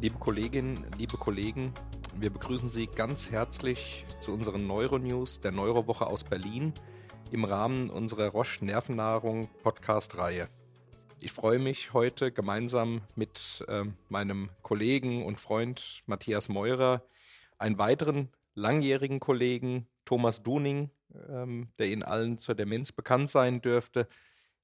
Liebe Kolleginnen, liebe Kollegen, wir begrüßen Sie ganz herzlich zu unseren Neuronews der Neurowoche aus Berlin im Rahmen unserer Roche Nervennahrung Podcast-Reihe. Ich freue mich heute gemeinsam mit äh, meinem Kollegen und Freund Matthias Meurer einen weiteren langjährigen Kollegen Thomas Duning, ähm, der Ihnen allen zur Demenz bekannt sein dürfte,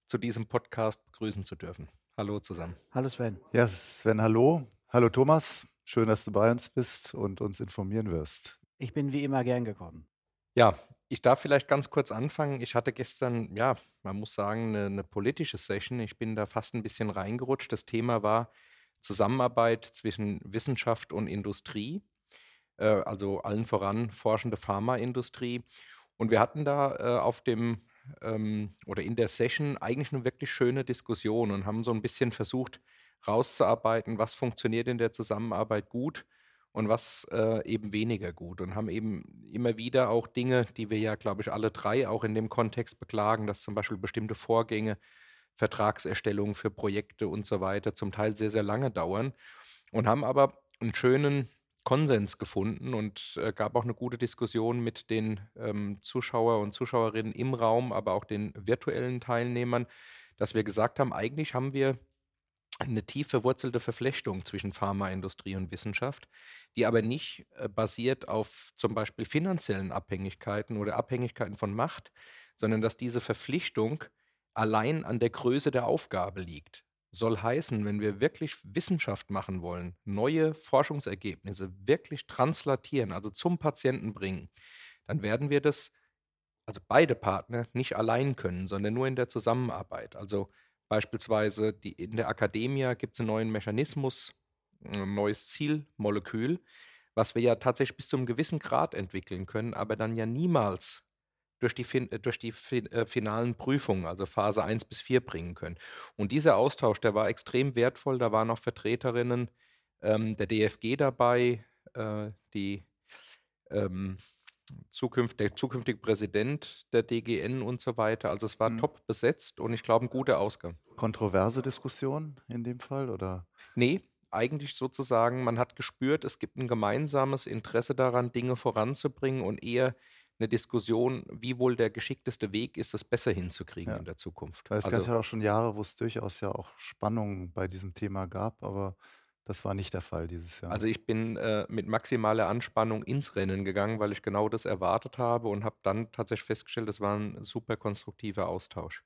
zu diesem Podcast begrüßen zu dürfen. Hallo zusammen. Hallo Sven. Ja, Sven, hallo. Hallo Thomas. Schön, dass du bei uns bist und uns informieren wirst. Ich bin wie immer gern gekommen. Ja, ich darf vielleicht ganz kurz anfangen. Ich hatte gestern, ja, man muss sagen, eine, eine politische Session. Ich bin da fast ein bisschen reingerutscht. Das Thema war Zusammenarbeit zwischen Wissenschaft und Industrie, äh, also allen voran forschende Pharmaindustrie. Und wir hatten da äh, auf dem ähm, oder in der Session eigentlich eine wirklich schöne Diskussion und haben so ein bisschen versucht rauszuarbeiten, was funktioniert in der Zusammenarbeit gut und was äh, eben weniger gut und haben eben immer wieder auch Dinge, die wir ja, glaube ich, alle drei auch in dem Kontext beklagen, dass zum Beispiel bestimmte Vorgänge, Vertragserstellungen für Projekte und so weiter zum Teil sehr, sehr lange dauern und haben aber einen schönen Konsens gefunden und äh, gab auch eine gute Diskussion mit den ähm, Zuschauer und Zuschauerinnen im Raum, aber auch den virtuellen Teilnehmern, dass wir gesagt haben, eigentlich haben wir eine tief verwurzelte Verflechtung zwischen Pharmaindustrie und Wissenschaft, die aber nicht äh, basiert auf zum Beispiel finanziellen Abhängigkeiten oder Abhängigkeiten von Macht, sondern dass diese Verpflichtung allein an der Größe der Aufgabe liegt soll heißen, wenn wir wirklich Wissenschaft machen wollen, neue Forschungsergebnisse wirklich translatieren, also zum Patienten bringen, dann werden wir das, also beide Partner, nicht allein können, sondern nur in der Zusammenarbeit. Also beispielsweise die, in der Akademie gibt es einen neuen Mechanismus, ein neues Zielmolekül, was wir ja tatsächlich bis zu einem gewissen Grad entwickeln können, aber dann ja niemals durch die, äh, durch die äh, finalen Prüfungen, also Phase 1 bis 4 bringen können. Und dieser Austausch, der war extrem wertvoll. Da waren auch Vertreterinnen ähm, der DFG dabei, äh, die ähm, zukünft, der zukünftige Präsident der DGN und so weiter. Also es war mhm. top besetzt und ich glaube ein guter Ausgang. Kontroverse Diskussion in dem Fall oder? Nee, eigentlich sozusagen, man hat gespürt, es gibt ein gemeinsames Interesse daran, Dinge voranzubringen und eher eine Diskussion, wie wohl der geschickteste Weg ist, das besser hinzukriegen ja. in der Zukunft. Weil es also, gab ja auch schon Jahre, wo es durchaus ja auch Spannungen bei diesem Thema gab, aber das war nicht der Fall dieses Jahr. Also ich bin äh, mit maximaler Anspannung ins Rennen gegangen, weil ich genau das erwartet habe und habe dann tatsächlich festgestellt, das war ein super konstruktiver Austausch.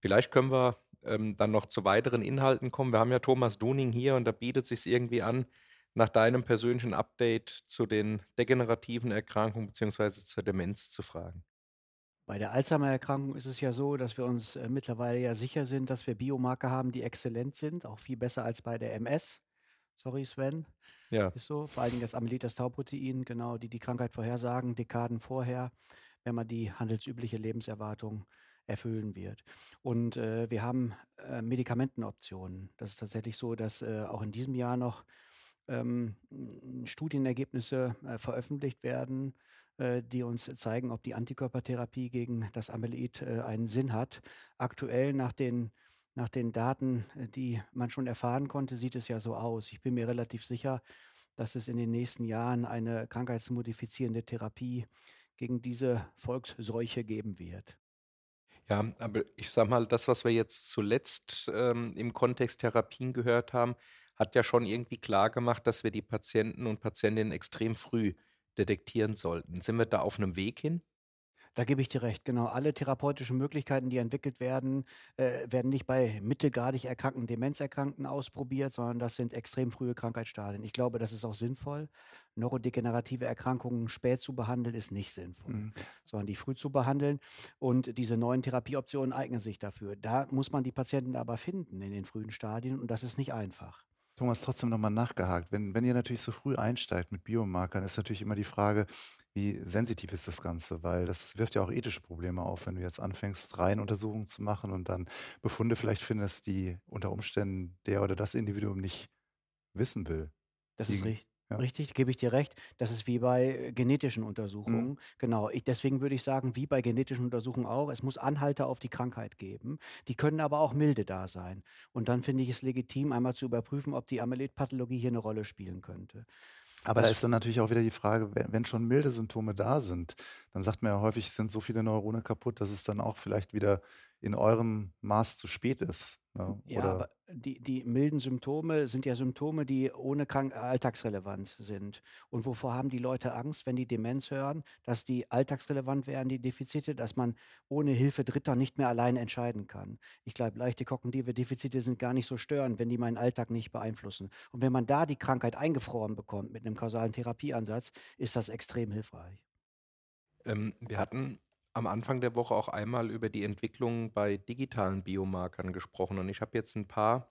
Vielleicht können wir ähm, dann noch zu weiteren Inhalten kommen. Wir haben ja Thomas Duning hier und da bietet es sich irgendwie an, nach deinem persönlichen Update zu den degenerativen Erkrankungen bzw. zur Demenz zu fragen. Bei der Alzheimer-Erkrankung ist es ja so, dass wir uns äh, mittlerweile ja sicher sind, dass wir Biomarker haben, die exzellent sind, auch viel besser als bei der MS. Sorry, Sven. Ja. Ist so. Vor allen Dingen das Amylitas-Tau-Protein, genau, die die Krankheit vorhersagen, Dekaden vorher, wenn man die handelsübliche Lebenserwartung erfüllen wird. Und äh, wir haben äh, Medikamentenoptionen. Das ist tatsächlich so, dass äh, auch in diesem Jahr noch ähm, Studienergebnisse äh, veröffentlicht werden, äh, die uns zeigen, ob die Antikörpertherapie gegen das Amyloid äh, einen Sinn hat. Aktuell nach den nach den Daten, äh, die man schon erfahren konnte, sieht es ja so aus. Ich bin mir relativ sicher, dass es in den nächsten Jahren eine krankheitsmodifizierende Therapie gegen diese Volksseuche geben wird. Ja, aber ich sage mal, das, was wir jetzt zuletzt ähm, im Kontext Therapien gehört haben, hat ja schon irgendwie klar gemacht, dass wir die Patienten und Patientinnen extrem früh detektieren sollten. Sind wir da auf einem Weg hin? Da gebe ich dir recht, genau. Alle therapeutischen Möglichkeiten, die entwickelt werden, äh, werden nicht bei mittelgradig erkrankten Demenzerkrankten ausprobiert, sondern das sind extrem frühe Krankheitsstadien. Ich glaube, das ist auch sinnvoll. Neurodegenerative Erkrankungen spät zu behandeln, ist nicht sinnvoll, mhm. sondern die früh zu behandeln. Und diese neuen Therapieoptionen eignen sich dafür. Da muss man die Patienten aber finden in den frühen Stadien und das ist nicht einfach. Thomas, trotzdem nochmal nachgehakt. Wenn, wenn ihr natürlich so früh einsteigt mit Biomarkern, ist natürlich immer die Frage, wie sensitiv ist das Ganze? Weil das wirft ja auch ethische Probleme auf, wenn du jetzt anfängst, Reihenuntersuchungen zu machen und dann Befunde vielleicht findest, die unter Umständen der oder das Individuum nicht wissen will. Das ist richtig. Ja. Richtig, gebe ich dir recht. Das ist wie bei genetischen Untersuchungen. Mhm. Genau. Ich, deswegen würde ich sagen, wie bei genetischen Untersuchungen auch, es muss Anhalter auf die Krankheit geben. Die können aber auch milde da sein. Und dann finde ich es legitim, einmal zu überprüfen, ob die Amyloidpathologie hier eine Rolle spielen könnte. Aber da ist dann natürlich auch wieder die Frage, wenn schon milde Symptome da sind, dann sagt man ja häufig, sind so viele Neurone kaputt, dass es dann auch vielleicht wieder in eurem Maß zu spät ist. Ne? Ja, aber die, die milden Symptome sind ja Symptome, die ohne Krank alltagsrelevant sind. Und wovor haben die Leute Angst, wenn die Demenz hören, dass die alltagsrelevant wären, die Defizite, dass man ohne Hilfe Dritter nicht mehr allein entscheiden kann. Ich glaube, leichte kognitive Defizite sind gar nicht so störend, wenn die meinen Alltag nicht beeinflussen. Und wenn man da die Krankheit eingefroren bekommt mit einem kausalen Therapieansatz, ist das extrem hilfreich. Ähm, wir hatten am Anfang der Woche auch einmal über die Entwicklung bei digitalen Biomarkern gesprochen und ich habe jetzt ein paar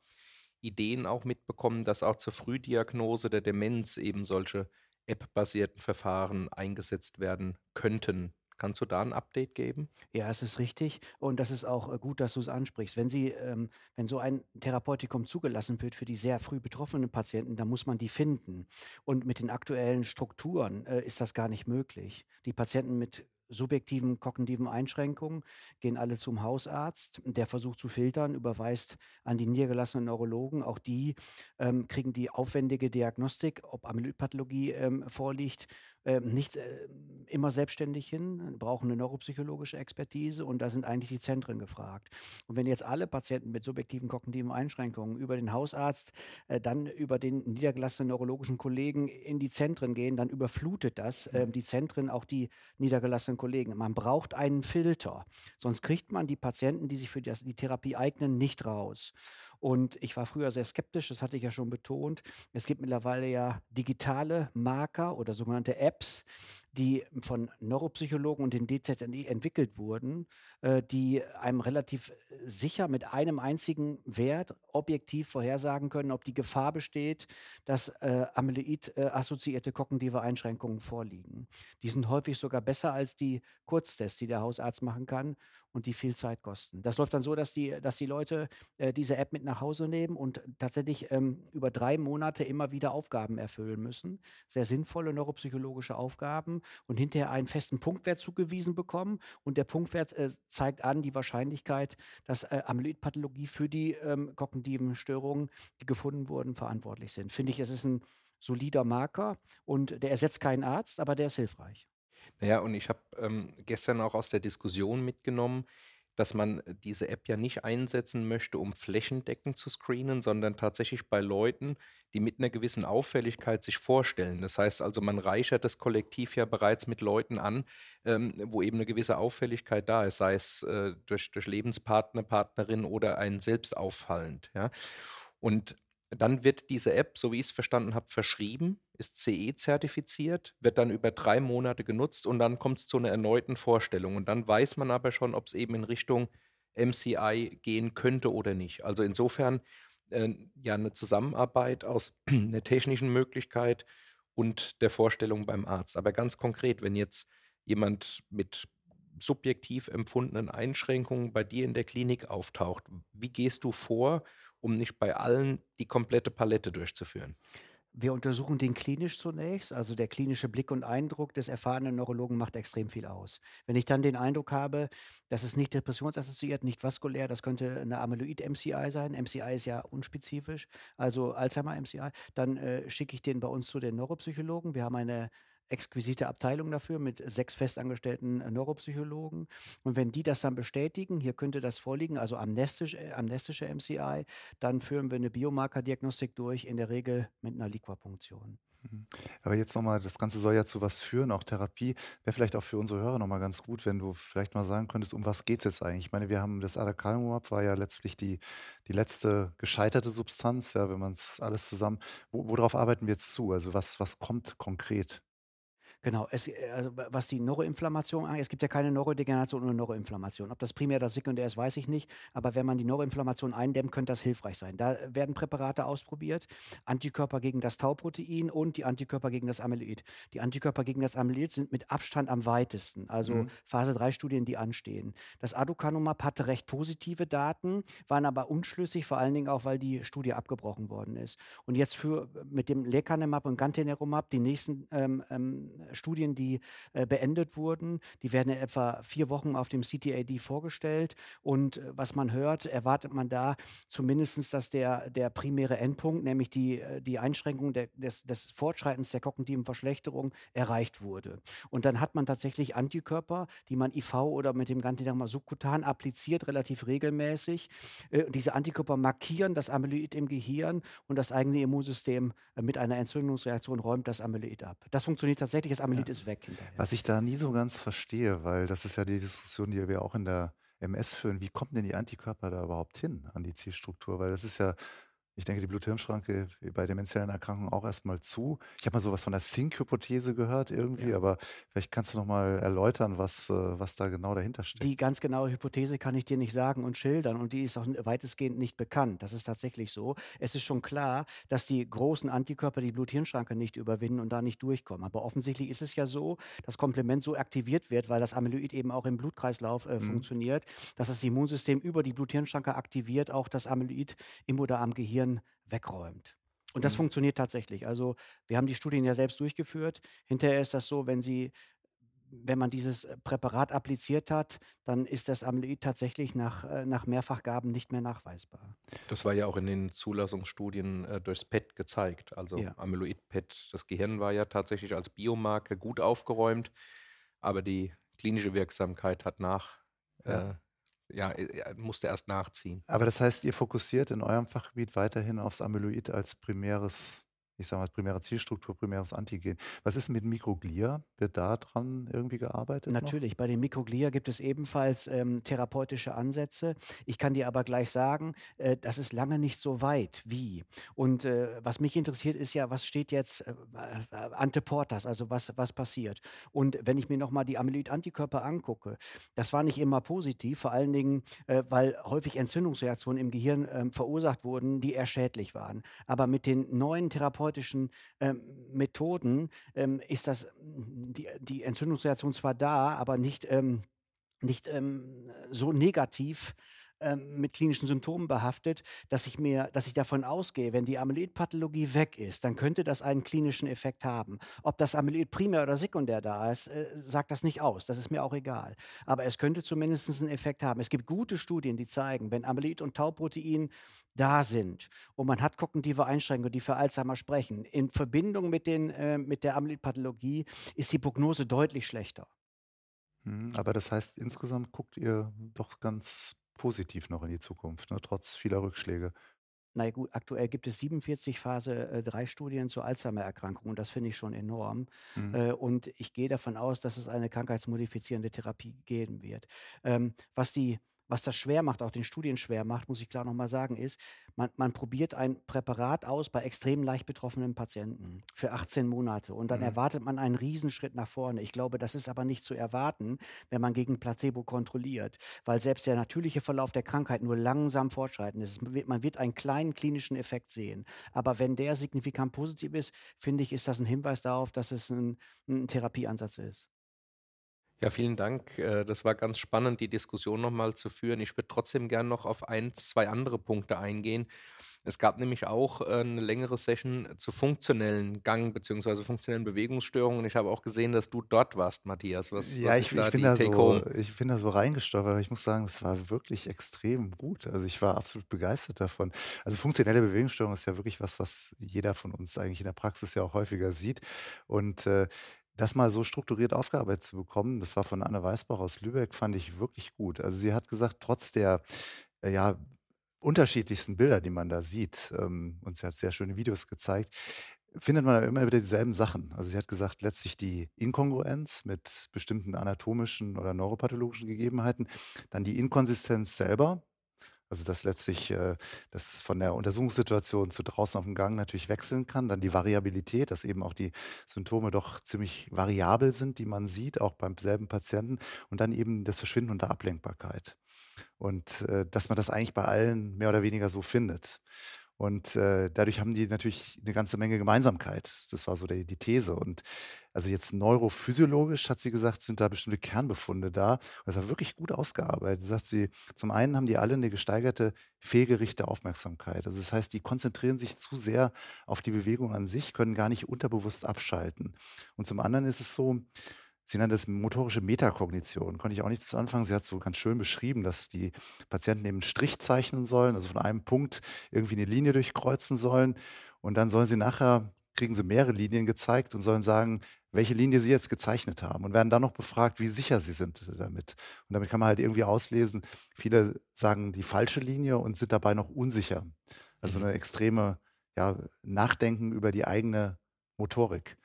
Ideen auch mitbekommen, dass auch zur Frühdiagnose der Demenz eben solche App-basierten Verfahren eingesetzt werden könnten. Kannst du da ein Update geben? Ja, es ist richtig und das ist auch äh, gut, dass du es ansprichst. Wenn sie, ähm, wenn so ein Therapeutikum zugelassen wird für die sehr früh betroffenen Patienten, dann muss man die finden. Und mit den aktuellen Strukturen äh, ist das gar nicht möglich. Die Patienten mit subjektiven kognitiven Einschränkungen, gehen alle zum Hausarzt, der versucht zu filtern, überweist an die niedergelassenen Neurologen. Auch die ähm, kriegen die aufwendige Diagnostik, ob Amyloidpathologie ähm, vorliegt, äh, nicht äh, immer selbstständig hin, brauchen eine neuropsychologische Expertise und da sind eigentlich die Zentren gefragt. Und wenn jetzt alle Patienten mit subjektiven kognitiven Einschränkungen über den Hausarzt, äh, dann über den niedergelassenen neurologischen Kollegen in die Zentren gehen, dann überflutet das äh, die Zentren, auch die niedergelassenen Kollegen. Man braucht einen Filter, sonst kriegt man die Patienten, die sich für die Therapie eignen, nicht raus. Und ich war früher sehr skeptisch, das hatte ich ja schon betont. Es gibt mittlerweile ja digitale Marker oder sogenannte Apps, die von Neuropsychologen und den DZNI entwickelt wurden, äh, die einem relativ sicher mit einem einzigen Wert objektiv vorhersagen können, ob die Gefahr besteht, dass äh, Amyloid-assoziierte kognitive Einschränkungen vorliegen. Die sind häufig sogar besser als die Kurztests, die der Hausarzt machen kann und die viel Zeit kosten. Das läuft dann so, dass die, dass die Leute äh, diese App mit nach Hause nehmen und tatsächlich ähm, über drei Monate immer wieder Aufgaben erfüllen müssen. Sehr sinnvolle neuropsychologische Aufgaben und hinterher einen festen Punktwert zugewiesen bekommen. Und der Punktwert äh, zeigt an die Wahrscheinlichkeit, dass äh, Amyloidpathologie für die ähm, kognitiven Störungen, die gefunden wurden, verantwortlich sind. Finde ich, es ist ein solider Marker und der ersetzt keinen Arzt, aber der ist hilfreich. Naja, und ich habe ähm, gestern auch aus der Diskussion mitgenommen, dass man diese App ja nicht einsetzen möchte, um flächendeckend zu screenen, sondern tatsächlich bei Leuten, die mit einer gewissen Auffälligkeit sich vorstellen. Das heißt also, man reichert das Kollektiv ja bereits mit Leuten an, ähm, wo eben eine gewisse Auffälligkeit da ist, sei es äh, durch, durch Lebenspartner, Partnerin oder einen selbst auffallend. Ja? Und dann wird diese App, so wie ich es verstanden habe, verschrieben, ist CE-zertifiziert, wird dann über drei Monate genutzt und dann kommt es zu einer erneuten Vorstellung. Und dann weiß man aber schon, ob es eben in Richtung MCI gehen könnte oder nicht. Also insofern äh, ja eine Zusammenarbeit aus einer technischen Möglichkeit und der Vorstellung beim Arzt. Aber ganz konkret, wenn jetzt jemand mit subjektiv empfundenen Einschränkungen bei dir in der Klinik auftaucht, wie gehst du vor, um nicht bei allen die komplette Palette durchzuführen? Wir untersuchen den klinisch zunächst. Also der klinische Blick und Eindruck des erfahrenen Neurologen macht extrem viel aus. Wenn ich dann den Eindruck habe, das ist nicht depressionsassoziiert, nicht vaskulär, das könnte eine Amyloid-MCI sein. MCI ist ja unspezifisch, also Alzheimer-MCI, dann äh, schicke ich den bei uns zu den Neuropsychologen. Wir haben eine exquisite Abteilung dafür mit sechs festangestellten äh, Neuropsychologen. Und wenn die das dann bestätigen, hier könnte das vorliegen, also amnestisch, äh, amnestische MCI, dann führen wir eine Biomarkerdiagnostik durch, in der Regel mit einer Liquapunktion. Mhm. Aber jetzt nochmal, das Ganze soll ja zu was führen, auch Therapie. Wäre vielleicht auch für unsere Hörer nochmal ganz gut, wenn du vielleicht mal sagen könntest, um was geht es jetzt eigentlich? Ich meine, wir haben das Adakalumab war ja letztlich die, die letzte gescheiterte Substanz, ja, wenn man es alles zusammen, wo, worauf arbeiten wir jetzt zu? Also was, was kommt konkret? Genau, es, also was die Neuroinflammation angeht, es gibt ja keine Neurodegeneration ohne Neuroinflammation. Ob das primär oder sekundär ist, weiß ich nicht. Aber wenn man die Neuroinflammation eindämmt, könnte das hilfreich sein. Da werden Präparate ausprobiert, Antikörper gegen das Tauprotein und die Antikörper gegen das Amyloid. Die Antikörper gegen das Amyloid sind mit Abstand am weitesten, also mhm. Phase 3 Studien, die anstehen. Das Aducanumab hatte recht positive Daten, waren aber unschlüssig, vor allen Dingen auch, weil die Studie abgebrochen worden ist. Und jetzt für mit dem Lecanemab und Gantenerumab die nächsten ähm, ähm, Studien, die äh, beendet wurden. Die werden in etwa vier Wochen auf dem CTAD vorgestellt. Und äh, was man hört, erwartet man da zumindest, dass der, der primäre Endpunkt, nämlich die, äh, die Einschränkung der, des, des Fortschreitens der kognitiven Verschlechterung, erreicht wurde. Und dann hat man tatsächlich Antikörper, die man IV oder mit dem Gantiderma subkutan appliziert, relativ regelmäßig. Äh, diese Antikörper markieren das Amyloid im Gehirn und das eigene Immunsystem äh, mit einer Entzündungsreaktion räumt das Amyloid ab. Das funktioniert tatsächlich, das Amyloid ja. ist weg hinterher. Was ich da nie so ganz verstehe, weil das ist ja die Diskussion, die wir auch in der MS führen, wie kommen denn die Antikörper da überhaupt hin an die Zielstruktur? Weil das ist ja ich denke, die Blut-Hirn-Schranke bei dementiellen Erkrankungen auch erstmal zu. Ich habe mal sowas von der Sync-Hypothese gehört irgendwie, ja. aber vielleicht kannst du noch mal erläutern, was, äh, was da genau dahinter steht. Die ganz genaue Hypothese kann ich dir nicht sagen und schildern und die ist auch weitestgehend nicht bekannt. Das ist tatsächlich so. Es ist schon klar, dass die großen Antikörper die Blut-Hirn-Schranke nicht überwinden und da nicht durchkommen. Aber offensichtlich ist es ja so, dass Komplement so aktiviert wird, weil das Amyloid eben auch im Blutkreislauf äh, mhm. funktioniert, dass das Immunsystem über die Blut-Hirn-Schranke aktiviert auch das Amyloid im oder am Gehirn Viren wegräumt. Und das mhm. funktioniert tatsächlich. Also wir haben die Studien ja selbst durchgeführt. Hinterher ist das so, wenn Sie wenn man dieses äh, Präparat appliziert hat, dann ist das Amyloid tatsächlich nach, äh, nach Mehrfachgaben nicht mehr nachweisbar. Das war ja auch in den Zulassungsstudien äh, durchs PET gezeigt. Also ja. Amyloid-PET, das Gehirn war ja tatsächlich als Biomarke gut aufgeräumt, aber die klinische Wirksamkeit hat nach ja. äh, ja, musste erst nachziehen. Aber das heißt, ihr fokussiert in eurem Fachgebiet weiterhin aufs Amyloid als primäres ich sage mal, primäre Zielstruktur, primäres Antigen. Was ist mit Mikroglia? Wird da dran irgendwie gearbeitet? Natürlich, noch? bei den Mikroglia gibt es ebenfalls ähm, therapeutische Ansätze. Ich kann dir aber gleich sagen, äh, das ist lange nicht so weit wie. Und äh, was mich interessiert, ist ja, was steht jetzt äh, äh ante portas, also was, was passiert. Und wenn ich mir nochmal die Amyloid-Antikörper angucke, das war nicht immer positiv, vor allen Dingen, äh, weil häufig Entzündungsreaktionen im Gehirn ähm, verursacht wurden, die eher schädlich waren. Aber mit den neuen Therapeutischen therapeutischen ähm, Methoden ähm, ist das die, die Entzündungsreaktion zwar da, aber nicht, ähm, nicht ähm, so negativ ähm, mit klinischen Symptomen behaftet, dass ich mir, dass ich davon ausgehe, wenn die Amyloidpathologie weg ist, dann könnte das einen klinischen Effekt haben. Ob das Amyloid primär oder sekundär da ist, äh, sagt das nicht aus. Das ist mir auch egal. Aber es könnte zumindest einen Effekt haben. Es gibt gute Studien, die zeigen, wenn Amyloid und Tauprotein da sind und man hat kognitive Einschränkungen, die für Alzheimer sprechen, in Verbindung mit, den, äh, mit der Amyloidpathologie ist die Prognose deutlich schlechter. Hm, aber das heißt, insgesamt guckt ihr doch ganz positiv noch in die Zukunft, ne, trotz vieler Rückschläge. Na ja, gut, aktuell gibt es 47 Phase 3 äh, Studien zur Alzheimer-Erkrankung und das finde ich schon enorm. Mhm. Äh, und ich gehe davon aus, dass es eine krankheitsmodifizierende Therapie geben wird. Ähm, was die was das schwer macht, auch den Studien schwer macht, muss ich klar nochmal sagen, ist, man, man, probiert ein Präparat aus bei extrem leicht betroffenen Patienten für 18 Monate und dann mhm. erwartet man einen Riesenschritt nach vorne. Ich glaube, das ist aber nicht zu erwarten, wenn man gegen Placebo kontrolliert, weil selbst der natürliche Verlauf der Krankheit nur langsam fortschreitend ist. Man wird einen kleinen klinischen Effekt sehen. Aber wenn der signifikant positiv ist, finde ich, ist das ein Hinweis darauf, dass es ein, ein Therapieansatz ist. Ja, vielen Dank. Äh, das war ganz spannend, die Diskussion nochmal zu führen. Ich würde trotzdem gerne noch auf ein, zwei andere Punkte eingehen. Es gab nämlich auch äh, eine längere Session zu funktionellen Gang- bzw. funktionellen Bewegungsstörungen. Ich habe auch gesehen, dass du dort warst, Matthias. Was, ja, was ich, ich, bin da so, ich bin da so reingestolpert. Ich muss sagen, es war wirklich extrem gut. Also ich war absolut begeistert davon. Also funktionelle Bewegungsstörung ist ja wirklich was, was jeder von uns eigentlich in der Praxis ja auch häufiger sieht. Und äh, das mal so strukturiert aufgearbeitet zu bekommen, das war von Anne Weißbach aus Lübeck, fand ich wirklich gut. Also sie hat gesagt, trotz der äh, ja, unterschiedlichsten Bilder, die man da sieht, ähm, und sie hat sehr schöne Videos gezeigt, findet man immer wieder dieselben Sachen. Also sie hat gesagt, letztlich die Inkongruenz mit bestimmten anatomischen oder neuropathologischen Gegebenheiten, dann die Inkonsistenz selber, Also dass letztlich äh, das von der Untersuchungssituation zu draußen auf dem Gang natürlich wechseln kann. Dann die Variabilität, dass eben auch die Symptome doch ziemlich variabel sind, die man sieht, auch beim selben Patienten. Und dann eben das Verschwinden unter Ablenkbarkeit. Und äh, dass man das eigentlich bei allen mehr oder weniger so findet. Und äh, dadurch haben die natürlich eine ganze Menge Gemeinsamkeit. Das war so die, die These. Und also jetzt neurophysiologisch, hat sie gesagt, sind da bestimmte Kernbefunde da. Und das war wirklich gut ausgearbeitet. Sagt sie, zum einen haben die alle eine gesteigerte fehlgerichte Aufmerksamkeit. Also das heißt, die konzentrieren sich zu sehr auf die Bewegung an sich, können gar nicht unterbewusst abschalten. Und zum anderen ist es so, Sie nennt es motorische Metakognition. Konnte ich auch nichts zu anfangen. Sie hat so ganz schön beschrieben, dass die Patienten eben einen Strich zeichnen sollen, also von einem Punkt irgendwie eine Linie durchkreuzen sollen. Und dann sollen sie nachher, kriegen sie mehrere Linien gezeigt und sollen sagen, welche Linie sie jetzt gezeichnet haben und werden dann noch befragt, wie sicher sie sind damit. Und damit kann man halt irgendwie auslesen, viele sagen die falsche Linie und sind dabei noch unsicher. Also mhm. eine extreme ja, Nachdenken über die eigene Motorik.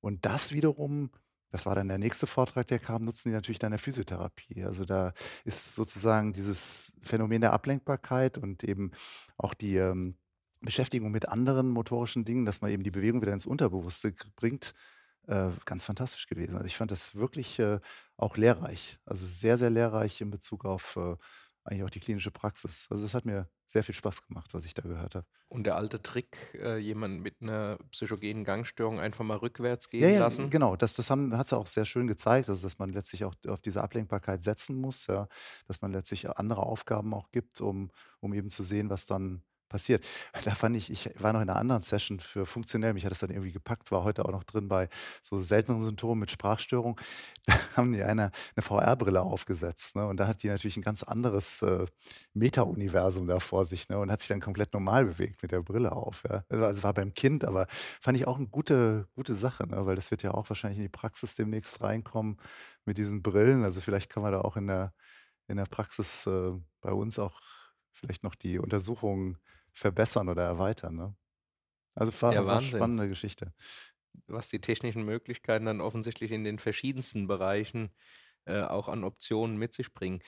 Und das wiederum das war dann der nächste Vortrag, der kam, nutzen die natürlich dann der Physiotherapie. Also da ist sozusagen dieses Phänomen der Ablenkbarkeit und eben auch die ähm, Beschäftigung mit anderen motorischen Dingen, dass man eben die Bewegung wieder ins Unterbewusste bringt, äh, ganz fantastisch gewesen. Also ich fand das wirklich äh, auch lehrreich. Also sehr, sehr lehrreich in Bezug auf äh, eigentlich auch die klinische Praxis. Also es hat mir sehr viel Spaß gemacht, was ich da gehört habe. Und der alte Trick, äh, jemanden mit einer psychogenen Gangstörung einfach mal rückwärts gehen ja, ja, lassen? Genau, das, das hat sie auch sehr schön gezeigt, also dass man letztlich auch auf diese Ablenkbarkeit setzen muss, ja, dass man letztlich andere Aufgaben auch gibt, um, um eben zu sehen, was dann passiert. Da fand ich, ich war noch in einer anderen Session für funktionell, mich hat das dann irgendwie gepackt, war heute auch noch drin bei so seltenen Symptomen mit Sprachstörung. Da haben die eine, eine VR-Brille aufgesetzt. Ne? Und da hat die natürlich ein ganz anderes äh, Meta-Universum da vor sich ne? und hat sich dann komplett normal bewegt mit der Brille auf. Ja? Also, also war beim Kind, aber fand ich auch eine gute, gute Sache, ne? weil das wird ja auch wahrscheinlich in die Praxis demnächst reinkommen mit diesen Brillen. Also vielleicht kann man da auch in der, in der Praxis äh, bei uns auch vielleicht noch die Untersuchungen verbessern oder erweitern. Ne? Also war, ja, war eine spannende Geschichte. Was die technischen Möglichkeiten dann offensichtlich in den verschiedensten Bereichen äh, auch an Optionen mit sich bringen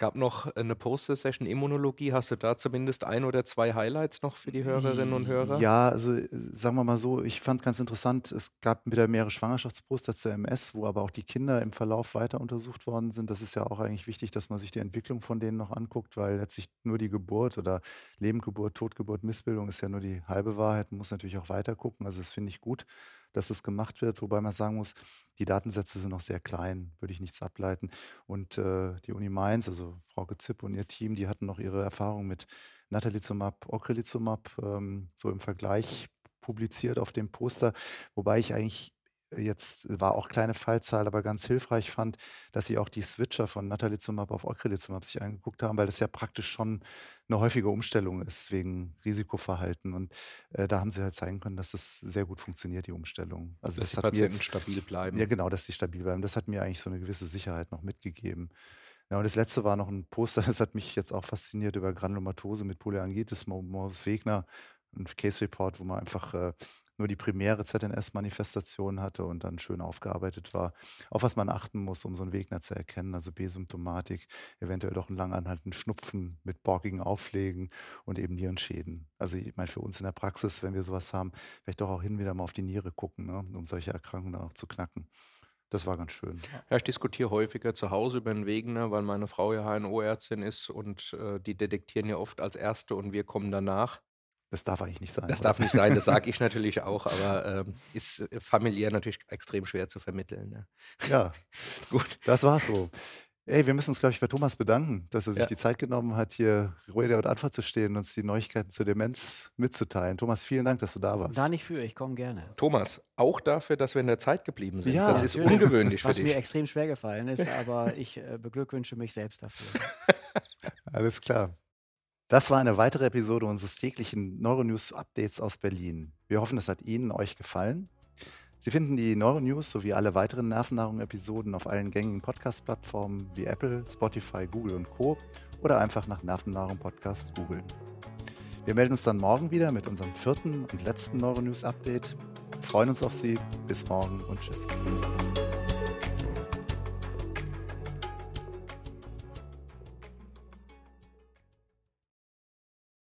gab noch eine Poster-Session Immunologie. Hast du da zumindest ein oder zwei Highlights noch für die Hörerinnen und Hörer? Ja, also äh, sagen wir mal so, ich fand ganz interessant, es gab wieder mehrere Schwangerschaftsposter zur MS, wo aber auch die Kinder im Verlauf weiter untersucht worden sind. Das ist ja auch eigentlich wichtig, dass man sich die Entwicklung von denen noch anguckt, weil letztlich nur die Geburt oder Lebendgeburt, Totgeburt, Missbildung ist ja nur die halbe Wahrheit. Man muss natürlich auch weiter gucken. Also das finde ich gut dass es gemacht wird, wobei man sagen muss, die Datensätze sind noch sehr klein, würde ich nichts ableiten. Und äh, die Uni Mainz, also Frau Zipp und ihr Team, die hatten noch ihre Erfahrung mit Natalizumab, Ocrelizumab ähm, so im Vergleich publiziert auf dem Poster, wobei ich eigentlich jetzt war auch kleine Fallzahl, aber ganz hilfreich fand, dass sie auch die Switcher von Natalizumab auf Ocrelizumab sich angeguckt haben, weil das ja praktisch schon eine häufige Umstellung ist wegen Risikoverhalten. Und äh, da haben sie halt zeigen können, dass das sehr gut funktioniert, die Umstellung. Also dass das die Patienten jetzt, stabil bleiben. Ja, genau, dass die stabil bleiben. Das hat mir eigentlich so eine gewisse Sicherheit noch mitgegeben. Ja, und das letzte war noch ein Poster, das hat mich jetzt auch fasziniert über Granulomatose mit Polyangitis, Morris Wegner, ein Case Report, wo man einfach äh, nur die primäre ZNS-Manifestation hatte und dann schön aufgearbeitet war, auf was man achten muss, um so einen Wegner zu erkennen, also B-Symptomatik, eventuell doch einen langanhaltenden Schnupfen mit borkigen Auflegen und eben Nierenschäden. Also ich meine, für uns in der Praxis, wenn wir sowas haben, vielleicht doch auch hin wieder mal auf die Niere gucken, ne, um solche Erkrankungen dann auch zu knacken. Das war ganz schön. Ja, ich diskutiere häufiger zu Hause über den Wegener, weil meine Frau ja HNO-Ärztin ist und äh, die detektieren ja oft als Erste und wir kommen danach. Das darf eigentlich nicht sein. Das oder? darf nicht sein, das sage ich natürlich auch, aber ähm, ist äh, familiär natürlich extrem schwer zu vermitteln. Ja, ja. gut. Das war so. Ey, wir müssen uns, glaube ich, bei Thomas bedanken, dass er sich ja. die Zeit genommen hat, hier Rede und Antwort zu stehen und uns die Neuigkeiten zur Demenz mitzuteilen. Thomas, vielen Dank, dass du da warst. Da nicht für, ich komme gerne. Thomas, auch dafür, dass wir in der Zeit geblieben sind. Ja, das ist natürlich. ungewöhnlich für dich. Was mir extrem schwer gefallen ist, aber ich äh, beglückwünsche mich selbst dafür. Alles klar. Das war eine weitere Episode unseres täglichen Neuronews Updates aus Berlin. Wir hoffen, es hat Ihnen euch gefallen. Sie finden die Neuronews sowie alle weiteren Nervennahrung-Episoden auf allen gängigen Podcast-Plattformen wie Apple, Spotify, Google und Co. oder einfach nach Nervennahrung Podcast googeln. Wir melden uns dann morgen wieder mit unserem vierten und letzten Neuronews Update. Wir freuen uns auf Sie. Bis morgen und tschüss.